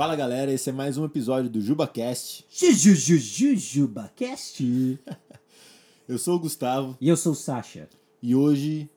Fala galera, esse é mais um episódio do JubaCast. JujujujujubaCast. Eu sou o Gustavo E eu sou o Sasha. e hoje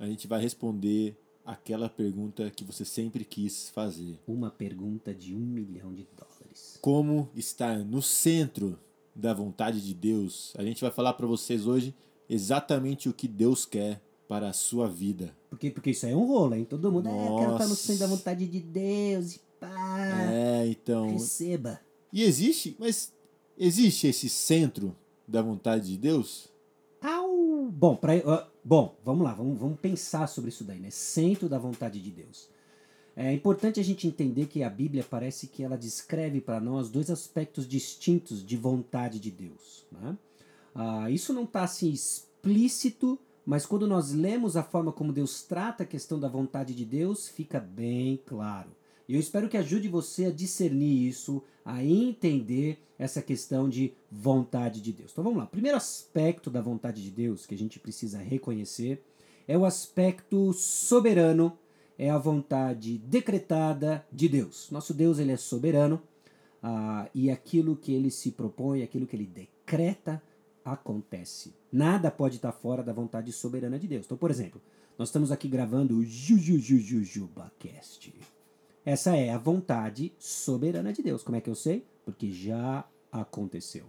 a gente vai responder aquela pergunta que você sempre quis fazer: Uma pergunta de um milhão de dólares. Como estar no centro da vontade de Deus? A gente vai falar para vocês hoje exatamente o que Deus quer para a sua vida. Porque, porque isso aí é um rolo, hein? Todo mundo, é, eu quero estar no centro da vontade de Deus e pá. É, então. Receba. E existe, mas existe esse centro da vontade de Deus? Au! Bom, pra, ó, bom, vamos lá, vamos, vamos pensar sobre isso daí, né? Centro da vontade de Deus. É importante a gente entender que a Bíblia parece que ela descreve para nós dois aspectos distintos de vontade de Deus. Né? Ah, isso não está assim explícito, mas quando nós lemos a forma como Deus trata a questão da vontade de Deus, fica bem claro. E eu espero que ajude você a discernir isso, a entender essa questão de vontade de Deus. Então vamos lá. O primeiro aspecto da vontade de Deus que a gente precisa reconhecer é o aspecto soberano, é a vontade decretada de Deus. Nosso Deus ele é soberano ah, e aquilo que ele se propõe, aquilo que ele decreta, acontece. Nada pode estar fora da vontade soberana de Deus. Então, por exemplo, nós estamos aqui gravando o JujujujujubaCast. Essa é a vontade soberana de Deus. Como é que eu sei? Porque já aconteceu.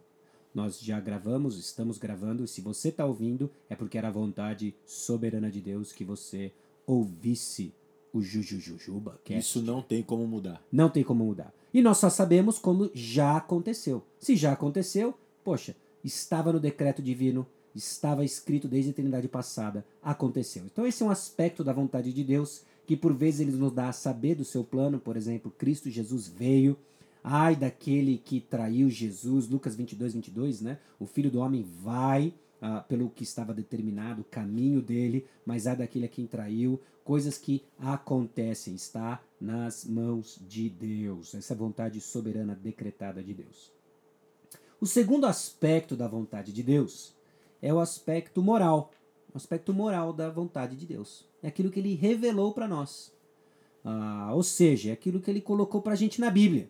Nós já gravamos, estamos gravando. Se você está ouvindo, é porque era a vontade soberana de Deus que você ouvisse o JujujujubaCast. Isso não tem como mudar. Não tem como mudar. E nós só sabemos como já aconteceu. Se já aconteceu, poxa, estava no decreto divino, estava escrito desde a eternidade passada, aconteceu. Então esse é um aspecto da vontade de Deus que por vezes ele nos dá a saber do seu plano, por exemplo, Cristo Jesus veio, ai daquele que traiu Jesus, Lucas 22, 22, né? O Filho do Homem vai ah, pelo que estava determinado, o caminho dele, mas ai daquele a quem traiu, coisas que acontecem, está nas mãos de Deus. Essa é vontade soberana decretada de Deus. O segundo aspecto da vontade de Deus é o aspecto moral. O aspecto moral da vontade de Deus. É aquilo que ele revelou para nós. Ah, ou seja, é aquilo que ele colocou para a gente na Bíblia.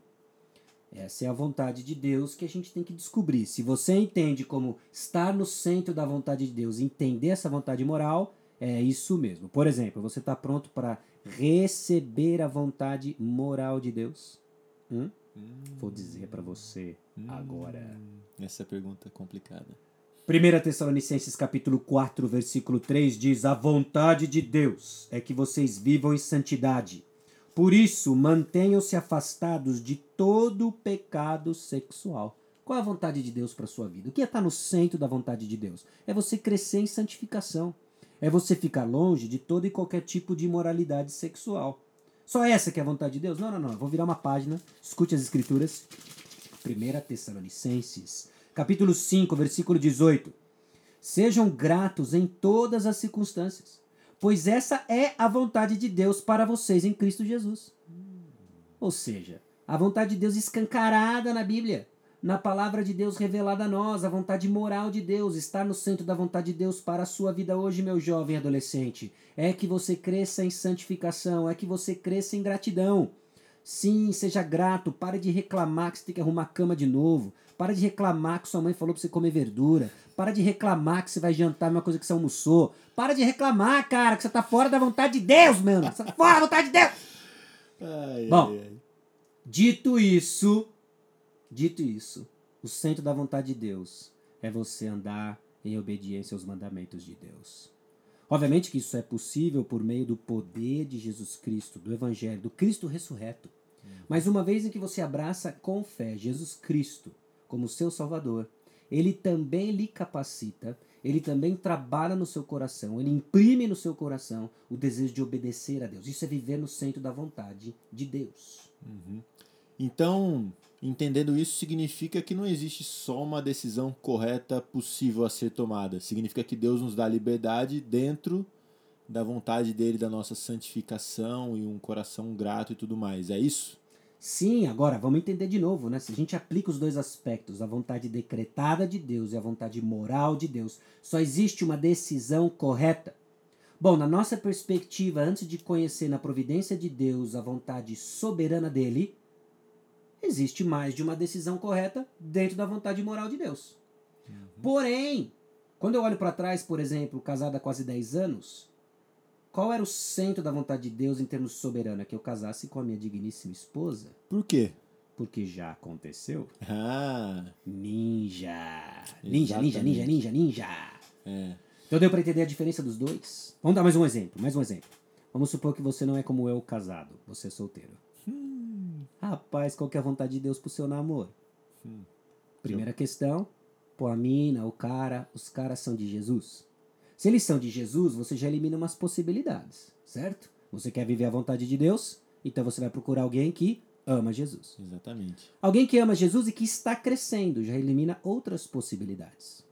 Essa é a vontade de Deus que a gente tem que descobrir. Se você entende como estar no centro da vontade de Deus, entender essa vontade moral, é isso mesmo. Por exemplo, você está pronto para receber a vontade moral de Deus? Hum? Vou dizer para você agora. Essa pergunta é complicada. 1 Tessalonicenses capítulo 4, versículo 3 diz: A vontade de Deus é que vocês vivam em santidade. Por isso, mantenham-se afastados de todo pecado sexual. Qual é a vontade de Deus para sua vida? O que é estar no centro da vontade de Deus? É você crescer em santificação. É você ficar longe de todo e qualquer tipo de imoralidade sexual. Só essa que é a vontade de Deus? Não, não, não. Eu vou virar uma página. Escute as escrituras. 1 Tessalonicenses, capítulo 5, versículo 18. Sejam gratos em todas as circunstâncias, pois essa é a vontade de Deus para vocês em Cristo Jesus. Ou seja, a vontade de Deus escancarada na Bíblia, na palavra de Deus revelada a nós, a vontade moral de Deus, estar no centro da vontade de Deus para a sua vida hoje, meu jovem adolescente, é que você cresça em santificação, é que você cresça em gratidão. Sim, seja grato, pare de reclamar que você tem que arrumar a cama de novo. Para de reclamar que sua mãe falou pra você comer verdura. Para de reclamar que você vai jantar a mesma coisa que você almoçou. Para de reclamar, cara, que você tá fora da vontade de Deus, mano. Você tá fora da vontade de Deus. Ai, Bom. ai, ai. Dito isso, dito isso, o centro da vontade de Deus é você andar em obediência aos mandamentos de Deus. Obviamente que isso é possível por meio do poder de Jesus Cristo, do Evangelho, do Cristo ressurreto. Mas uma vez em que você abraça com fé Jesus Cristo como seu Salvador, ele também lhe capacita, ele também trabalha no seu coração, ele imprime no seu coração o desejo de obedecer a Deus. Isso é viver no centro da vontade de Deus. Então, entendendo isso, significa que não existe só uma decisão correta possível a ser tomada. Significa que Deus nos dá liberdade dentro da vontade dele, da nossa santificação e um coração grato e tudo mais. É isso? Sim, agora vamos entender de novo, né? Se a gente aplica os dois aspectos, a vontade decretada de Deus e a vontade moral de Deus, só existe uma decisão correta. Bom, na nossa perspectiva, antes de conhecer na providência de Deus a vontade soberana dele, existe mais de uma decisão correta dentro da vontade moral de Deus. Porém, quando eu olho para trás, por exemplo, casada há quase 10 anos, qual era o centro da vontade de Deus em termos soberana? Que eu casasse com a minha digníssima esposa? Por quê? Porque já aconteceu. Ah, Ninja! Ninja, ninja, ninja, ninja, ninja! é. Então deu para entender a diferença dos dois? Vamos dar mais um exemplo, mais um exemplo. Vamos supor que você não é como eu, casado. Você é solteiro. Rapaz, qual que é a vontade de Deus pro seu namoro? Primeira questão, pô, a mina, o cara, os caras são de Jesus. Se eles são de Jesus, você já elimina umas possibilidades, certo? Você quer viver a vontade de Deus? Então você vai procurar alguém que ama Jesus. Exatamente. Alguém que ama Jesus e que está crescendo já elimina outras possibilidades.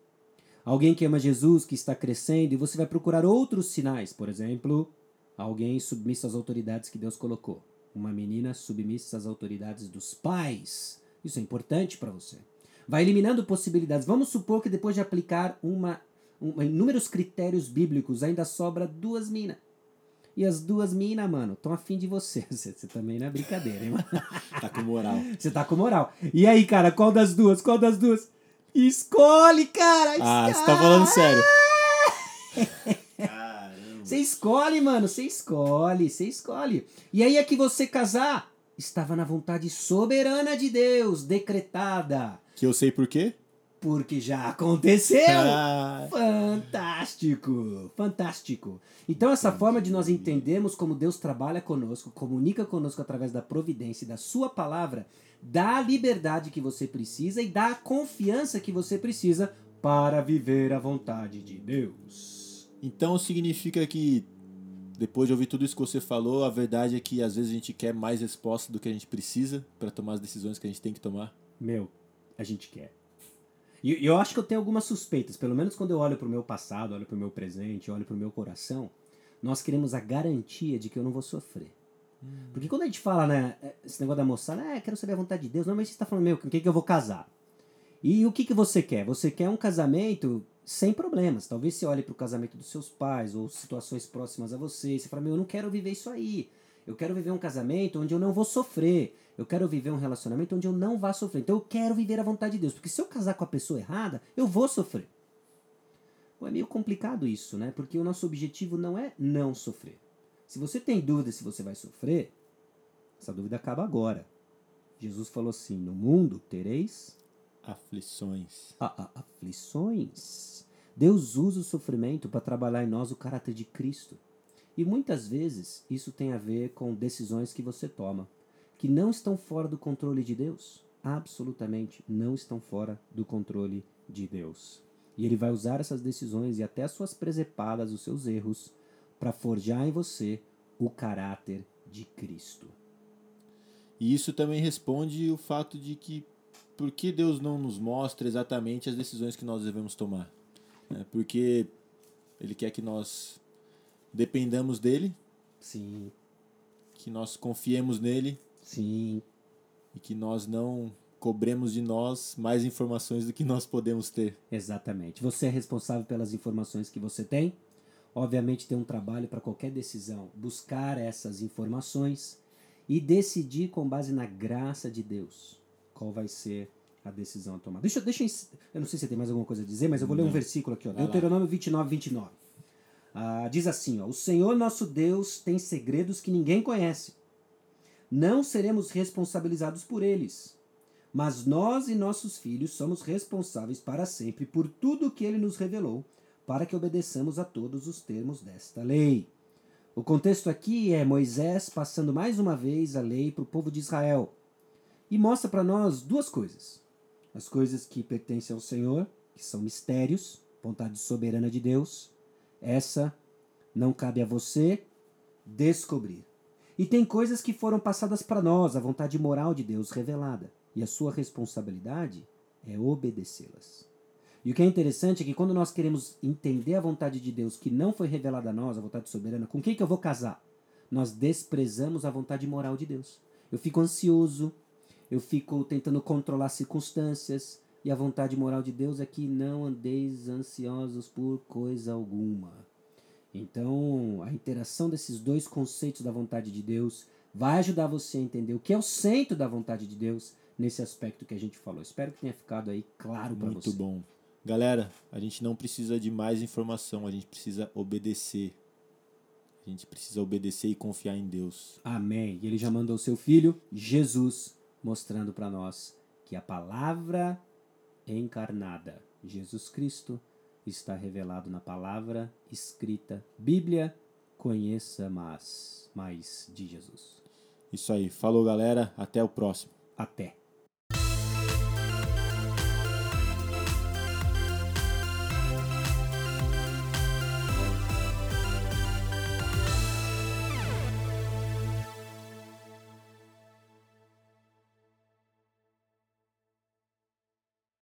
Alguém que ama Jesus, que está crescendo, e você vai procurar outros sinais. Por exemplo, alguém submisso às autoridades que Deus colocou. Uma menina submissa às autoridades dos pais. Isso é importante para você. Vai eliminando possibilidades. Vamos supor que depois de aplicar uma, uma inúmeros critérios bíblicos, ainda sobra duas minas. E as duas minas, mano, estão afim de você. Você, você também não é brincadeira, hein, mano? Tá com moral. Você tá com moral. E aí, cara, qual das duas? Qual das duas? Escolhe, cara! Ah, você tá falando sério. Você escolhe, mano. Você escolhe, você escolhe. E aí é que você casar estava na vontade soberana de Deus, decretada. Que eu sei por quê? Porque já aconteceu! Ah, Fantástico! Fantástico! Então, essa forma de nós entendermos como Deus trabalha conosco, comunica conosco através da providência e da Sua palavra, dá a liberdade que você precisa e dá a confiança que você precisa para viver a vontade de Deus. então significa que depois de ouvir tudo isso que você falou, a verdade é que às vezes a gente quer mais resposta do que a gente precisa para tomar as decisões que a gente tem que tomar. Meu, a gente quer. E eu acho que eu tenho algumas suspeitas, pelo menos quando eu olho para o meu passado, olho para o meu presente, olho para o meu coração, nós queremos a garantia de que eu não vou sofrer. Porque quando a gente fala, né, esse negócio da moçada, é, quero saber a vontade de Deus, normalmente você está falando, meu, com quem que eu vou casar? E o que, que você quer? Você quer um casamento sem problemas. Talvez você olhe para o casamento dos seus pais ou situações próximas a você e você fala, meu, eu não quero viver isso aí. Eu quero viver um casamento onde eu não vou sofrer. Eu quero viver um relacionamento onde eu não vá sofrer. Então eu quero viver a vontade de Deus. Porque se eu casar com a pessoa errada, eu vou sofrer. Pô, é meio complicado isso, né? Porque o nosso objetivo não é não sofrer. Se você tem dúvida se você vai sofrer, essa dúvida acaba agora. Jesus falou assim: No mundo tereis Aflições. a- a- aflições. Deus usa o sofrimento para trabalhar em nós o caráter de Cristo. E muitas vezes isso tem a ver com decisões que você toma, que não estão fora do controle de Deus. Absolutamente não estão fora do controle de Deus. E Ele vai usar essas decisões e até as suas presepadas, os seus erros, para forjar em você o caráter de Cristo. E isso também responde o fato de que por que Deus não nos mostra exatamente as decisões que nós devemos tomar? É porque Ele quer que nós dependamos dele, Sim, que nós confiemos nele sim, e que nós não cobremos de nós mais informações do que nós podemos ter. Exatamente. Você é responsável pelas informações que você tem. Obviamente tem um trabalho para qualquer decisão, buscar essas informações e decidir com base na graça de Deus qual vai ser a decisão a tomar. Deixa, deixa eu, eu não sei se tem mais alguma coisa a dizer, mas eu vou ler um Não. versículo aqui, ó, Vai lá. Deuteronômio 29, 29. Ah, diz assim, ó, o Senhor nosso Deus tem segredos que ninguém conhece. Não seremos responsabilizados por eles. Mas nós e nossos filhos somos responsáveis para sempre por tudo o que ele nos revelou, para que obedeçamos a todos os termos desta lei. O contexto aqui é Moisés passando mais uma vez a lei para o povo de Israel. E mostra para nós duas coisas: as coisas que pertencem ao Senhor, que são mistérios, vontade soberana de Deus. Essa não cabe a você descobrir. E tem coisas que foram passadas para nós, a vontade moral de Deus revelada. E a sua responsabilidade é obedecê-las. E o que é interessante é que quando nós queremos entender a vontade de Deus que não foi revelada a nós, a vontade soberana, com quem que eu vou casar? Nós desprezamos a vontade moral de Deus. Eu fico ansioso, eu fico tentando controlar circunstâncias, e a vontade moral de Deus é que não andeis ansiosos por coisa alguma. Então, a interação desses dois conceitos da vontade de Deus vai ajudar você a entender o que é o centro da vontade de Deus nesse aspecto que a gente falou. Espero que tenha ficado aí claro para você. Muito bom. Galera, a gente não precisa de mais informação, a gente precisa obedecer. A gente precisa obedecer e confiar em Deus. Amém. E ele já mandou seu filho, Jesus, mostrando para nós que a palavra encarnada, Jesus Cristo, está revelado na palavra escrita, Bíblia, conheça mais, mais de Jesus. Isso aí. Falou, galera. Até o próximo. Até.